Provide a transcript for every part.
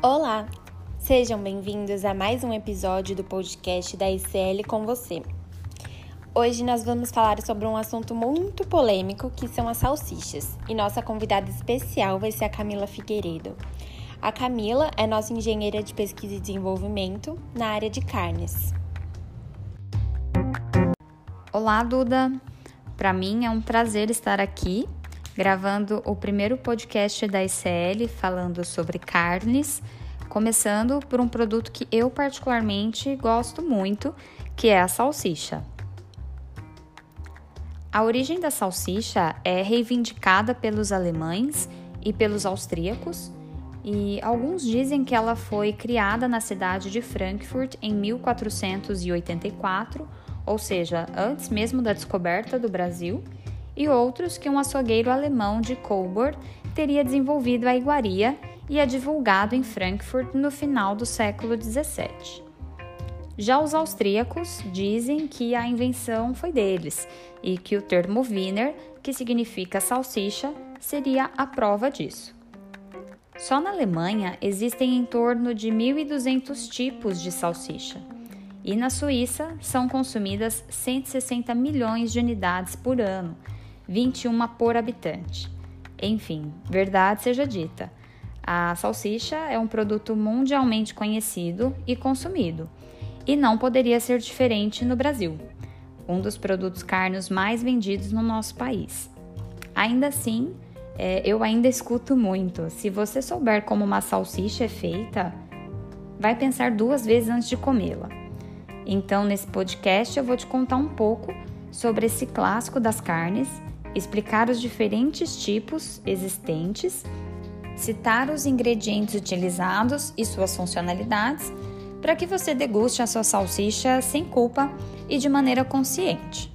Olá! Sejam bem-vindos a mais um episódio do podcast da ICL com você. Hoje nós vamos falar sobre um assunto muito polêmico que são as salsichas e nossa convidada especial vai ser a Camila Figueiredo. A Camila é nossa engenheira de pesquisa e desenvolvimento na área de carnes. Olá, Duda! Para mim é um prazer estar aqui gravando o primeiro podcast da ICL falando sobre carnes, começando por um produto que eu particularmente gosto muito, que é a salsicha. A origem da salsicha é reivindicada pelos alemães e pelos austríacos, e alguns dizem que ela foi criada na cidade de Frankfurt em 1484, ou seja, antes mesmo da descoberta do Brasil e outros que um açougueiro alemão de Coburg teria desenvolvido a iguaria e a divulgado em Frankfurt no final do século XVII. Já os austríacos dizem que a invenção foi deles e que o termo Wiener, que significa salsicha, seria a prova disso. Só na Alemanha existem em torno de 1.200 tipos de salsicha. E na Suíça são consumidas 160 milhões de unidades por ano, 21 por habitante. Enfim, verdade seja dita, a salsicha é um produto mundialmente conhecido e consumido, e não poderia ser diferente no Brasil, um dos produtos carnes mais vendidos no nosso país. Ainda assim, é, eu ainda escuto muito: se você souber como uma salsicha é feita, vai pensar duas vezes antes de comê-la. Então, nesse podcast, eu vou te contar um pouco sobre esse clássico das carnes explicar os diferentes tipos existentes, citar os ingredientes utilizados e suas funcionalidades, para que você deguste a sua salsicha sem culpa e de maneira consciente.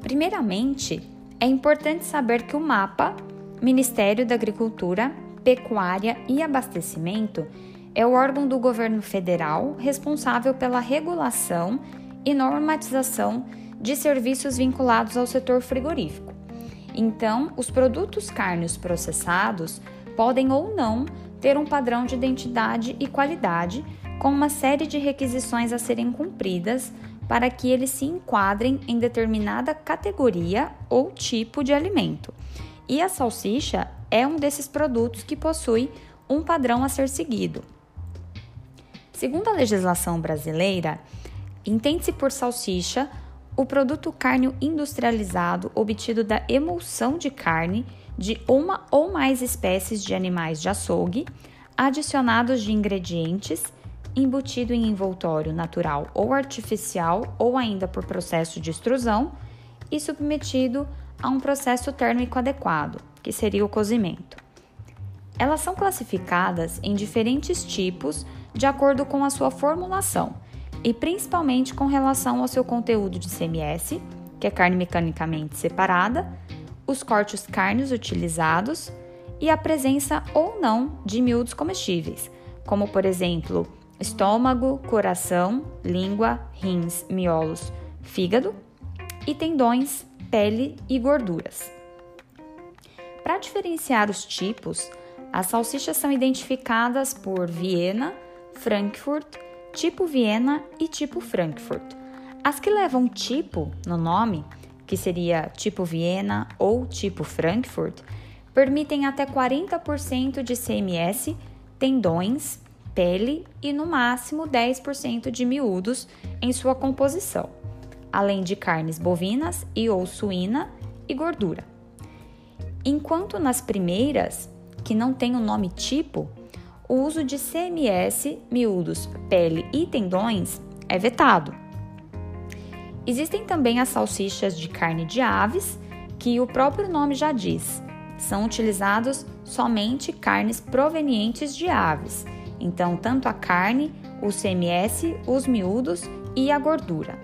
Primeiramente, é importante saber que o MAPA, Ministério da Agricultura, Pecuária e Abastecimento, é o órgão do governo federal responsável pela regulação e normatização de serviços vinculados ao setor frigorífico. Então, os produtos carnes processados podem ou não ter um padrão de identidade e qualidade, com uma série de requisições a serem cumpridas para que eles se enquadrem em determinada categoria ou tipo de alimento. E a salsicha é um desses produtos que possui um padrão a ser seguido. Segundo a legislação brasileira, entende-se por salsicha o produto carne industrializado obtido da emulsão de carne de uma ou mais espécies de animais de açougue, adicionados de ingredientes, embutido em envoltório natural ou artificial ou ainda por processo de extrusão e submetido a um processo térmico adequado, que seria o cozimento. Elas são classificadas em diferentes tipos de acordo com a sua formulação e principalmente com relação ao seu conteúdo de CMS, que é carne mecanicamente separada, os cortes carnes utilizados e a presença ou não de miúdos comestíveis, como por exemplo estômago, coração, língua, rins, miolos, fígado e tendões, pele e gorduras. Para diferenciar os tipos, as salsichas são identificadas por Viena, Frankfurt tipo Viena e tipo Frankfurt. As que levam tipo no nome, que seria tipo Viena ou tipo Frankfurt, permitem até 40% de CMS, tendões, pele e no máximo 10% de miúdos em sua composição, além de carnes bovinas e ou suína e gordura. Enquanto nas primeiras, que não tem o nome tipo, o uso de CMS, miúdos, pele e tendões é vetado. Existem também as salsichas de carne de aves, que o próprio nome já diz, são utilizados somente carnes provenientes de aves. Então, tanto a carne, o CMS, os miúdos e a gordura.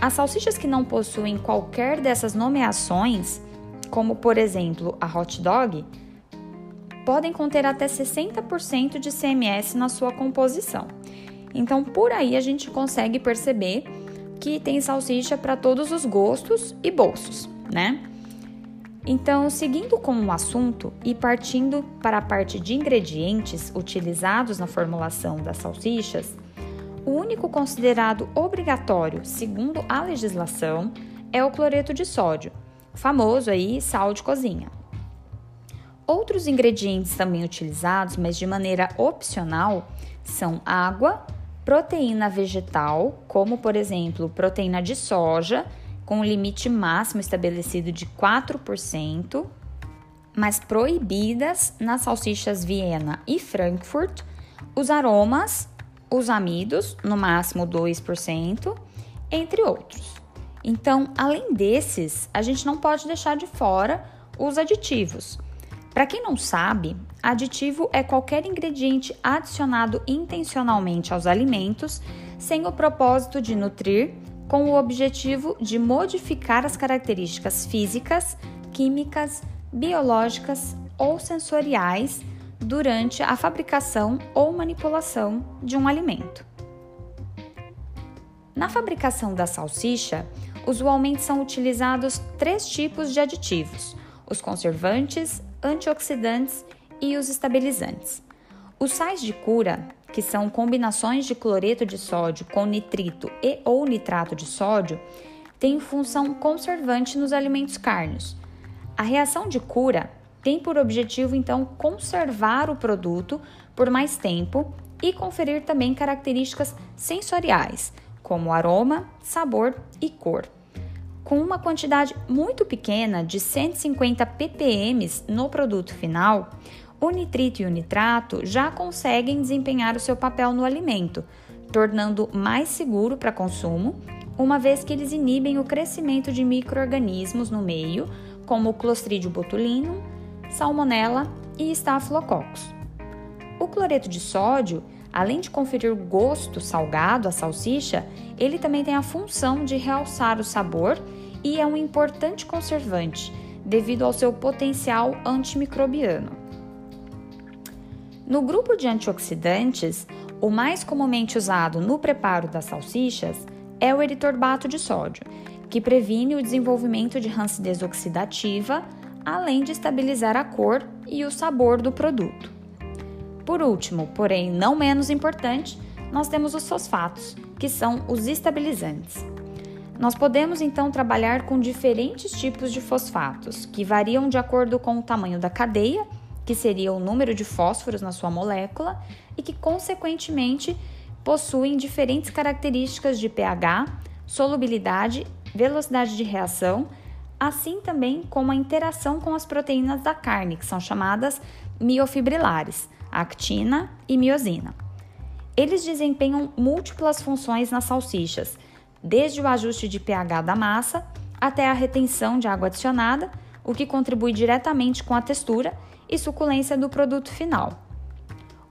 As salsichas que não possuem qualquer dessas nomeações, como por exemplo a hot dog, podem conter até 60% de CMS na sua composição. Então, por aí a gente consegue perceber que tem salsicha para todos os gostos e bolsos, né? Então, seguindo com o assunto e partindo para a parte de ingredientes utilizados na formulação das salsichas, o único considerado obrigatório, segundo a legislação, é o cloreto de sódio, famoso aí sal de cozinha. Outros ingredientes também utilizados, mas de maneira opcional, são água, proteína vegetal, como por exemplo proteína de soja, com limite máximo estabelecido de 4%, mas proibidas nas salsichas Viena e Frankfurt, os aromas, os amidos, no máximo 2%, entre outros. Então, além desses, a gente não pode deixar de fora os aditivos. Para quem não sabe, aditivo é qualquer ingrediente adicionado intencionalmente aos alimentos sem o propósito de nutrir com o objetivo de modificar as características físicas, químicas, biológicas ou sensoriais durante a fabricação ou manipulação de um alimento. Na fabricação da salsicha, usualmente são utilizados três tipos de aditivos: os conservantes, antioxidantes e os estabilizantes. Os sais de cura que são combinações de cloreto de sódio com nitrito e ou nitrato de sódio, têm função conservante nos alimentos cárneos. A reação de cura tem por objetivo então conservar o produto por mais tempo e conferir também características sensoriais, como aroma, sabor e cor. Com uma quantidade muito pequena de 150 ppm no produto final, o nitrito e o nitrato já conseguem desempenhar o seu papel no alimento, tornando mais seguro para consumo, uma vez que eles inibem o crescimento de microorganismos no meio, como o Clostridium botulinum, Salmonella e Staphylococcus. O cloreto de sódio, além de conferir gosto salgado à salsicha, ele também tem a função de realçar o sabor e é um importante conservante, devido ao seu potencial antimicrobiano. No grupo de antioxidantes, o mais comumente usado no preparo das salsichas é o eritorbato de sódio, que previne o desenvolvimento de rancidez oxidativa, além de estabilizar a cor e o sabor do produto. Por último, porém não menos importante, nós temos os fosfatos, que são os estabilizantes. Nós podemos então trabalhar com diferentes tipos de fosfatos, que variam de acordo com o tamanho da cadeia que seria o número de fósforos na sua molécula, e que, consequentemente, possuem diferentes características de pH, solubilidade, velocidade de reação, assim também como a interação com as proteínas da carne, que são chamadas miofibrilares, actina e miosina. Eles desempenham múltiplas funções nas salsichas, desde o ajuste de pH da massa até a retenção de água adicionada, o que contribui diretamente com a textura e suculência do produto final.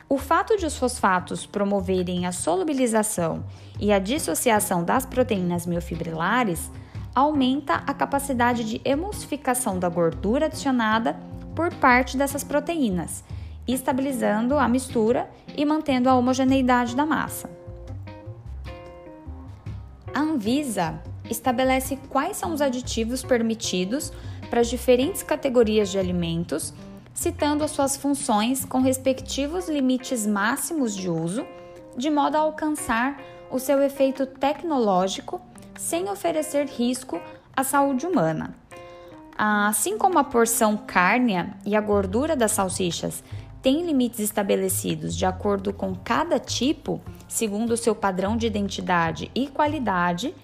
O fato de os fosfatos promoverem a solubilização e a dissociação das proteínas miofibrilares aumenta a capacidade de emulsificação da gordura adicionada por parte dessas proteínas, estabilizando a mistura e mantendo a homogeneidade da massa. A Anvisa estabelece quais são os aditivos permitidos para as diferentes categorias de alimentos citando as suas funções com respectivos limites máximos de uso, de modo a alcançar o seu efeito tecnológico sem oferecer risco à saúde humana. Assim como a porção cárnea e a gordura das salsichas têm limites estabelecidos de acordo com cada tipo, segundo o seu padrão de identidade e qualidade,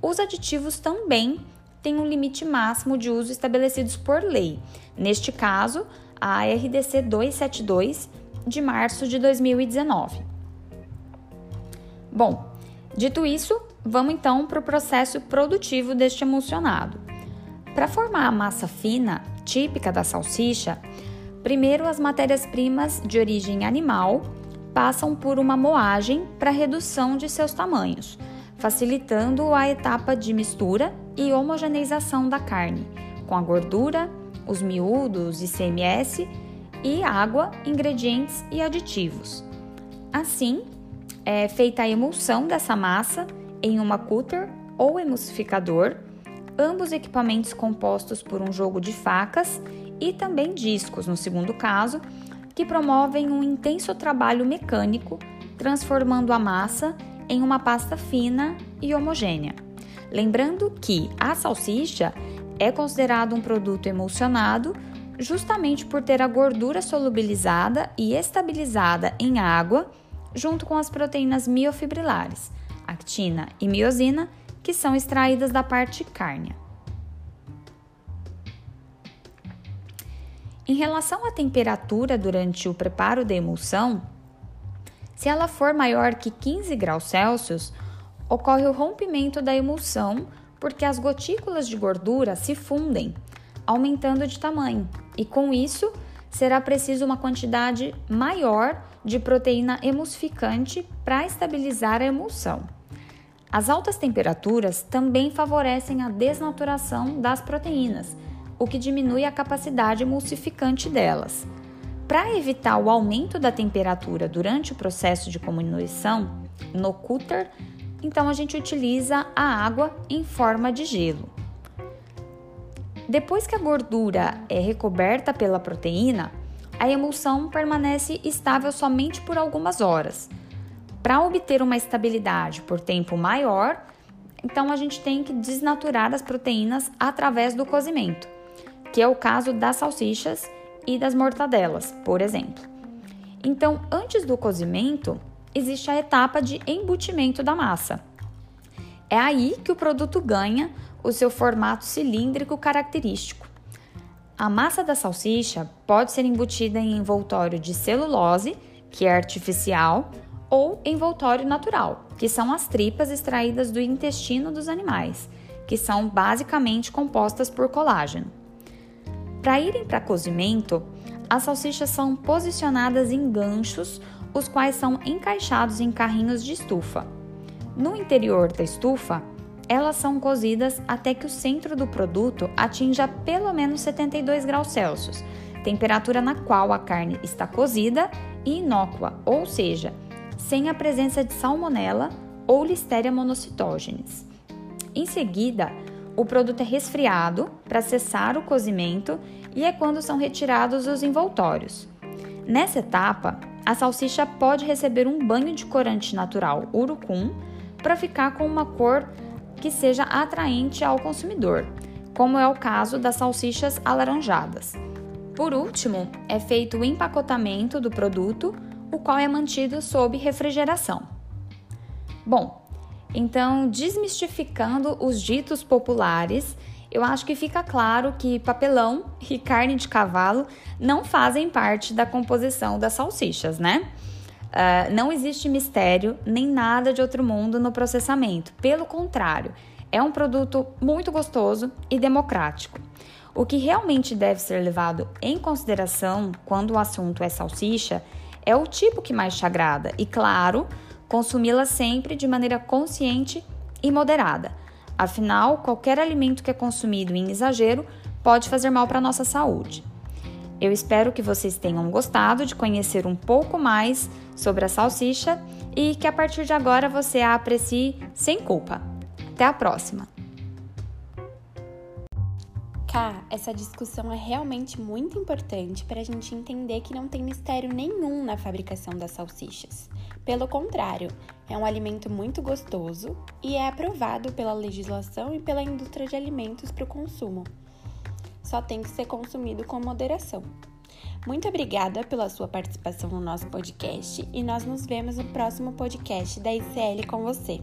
os aditivos também têm um limite máximo de uso estabelecidos por lei. Neste caso, a RDC 272 de março de 2019. Bom, dito isso, vamos então para o processo produtivo deste emulsionado. Para formar a massa fina, típica da salsicha, primeiro as matérias-primas de origem animal passam por uma moagem para redução de seus tamanhos, facilitando a etapa de mistura e homogeneização da carne, com a gordura, os miúdos, ICMS e água, ingredientes e aditivos. Assim, é feita a emulsão dessa massa em uma cutter ou emulsificador, ambos equipamentos compostos por um jogo de facas e também discos, no segundo caso, que promovem um intenso trabalho mecânico, transformando a massa em uma pasta fina e homogênea. Lembrando que a salsicha é considerado um produto emulsionado justamente por ter a gordura solubilizada e estabilizada em água, junto com as proteínas miofibrilares, actina e miosina, que são extraídas da parte cárnea. Em relação à temperatura durante o preparo da emulsão, se ela for maior que 15 graus Celsius, ocorre o rompimento da emulsão porque as gotículas de gordura se fundem, aumentando de tamanho, e com isso será preciso uma quantidade maior de proteína emulsificante para estabilizar a emulsão. As altas temperaturas também favorecem a desnaturação das proteínas, o que diminui a capacidade emulsificante delas. Para evitar o aumento da temperatura durante o processo de comunição no cúter, então a gente utiliza a água em forma de gelo. Depois que a gordura é recoberta pela proteína, a emulsão permanece estável somente por algumas horas. Para obter uma estabilidade por tempo maior, então a gente tem que desnaturar as proteínas através do cozimento que é o caso das salsichas e das mortadelas, por exemplo. Então, antes do cozimento, existe a etapa de embutimento da massa. É aí que o produto ganha o seu formato cilíndrico característico. A massa da salsicha pode ser embutida em envoltório de celulose, que é artificial, ou envoltório natural, que são as tripas extraídas do intestino dos animais, que são basicamente compostas por colágeno. Para irem para cozimento, as salsichas são posicionadas em ganchos, os quais são encaixados em carrinhos de estufa. No interior da estufa, elas são cozidas até que o centro do produto atinja pelo menos 72 graus Celsius, temperatura na qual a carne está cozida e inócua, ou seja, sem a presença de salmonela ou Listeria monocytogenes. Em seguida, o produto é resfriado para cessar o cozimento e é quando são retirados os envoltórios. Nessa etapa, a salsicha pode receber um banho de corante natural urucum para ficar com uma cor que seja atraente ao consumidor, como é o caso das salsichas alaranjadas. Por último, é feito o empacotamento do produto, o qual é mantido sob refrigeração. Bom, então, desmistificando os ditos populares, eu acho que fica claro que papelão e carne de cavalo não fazem parte da composição das salsichas, né? Uh, não existe mistério nem nada de outro mundo no processamento. Pelo contrário, é um produto muito gostoso e democrático. O que realmente deve ser levado em consideração quando o assunto é salsicha é o tipo que mais te agrada e, claro, consumi-la sempre de maneira consciente e moderada. Afinal, qualquer alimento que é consumido em exagero pode fazer mal para a nossa saúde. Eu espero que vocês tenham gostado de conhecer um pouco mais sobre a salsicha e que a partir de agora você a aprecie sem culpa. Até a próxima! Cá, essa discussão é realmente muito importante para a gente entender que não tem mistério nenhum na fabricação das salsichas. Pelo contrário, é um alimento muito gostoso e é aprovado pela legislação e pela indústria de alimentos para o consumo. Só tem que ser consumido com moderação. Muito obrigada pela sua participação no nosso podcast e nós nos vemos no próximo podcast da ICL com você.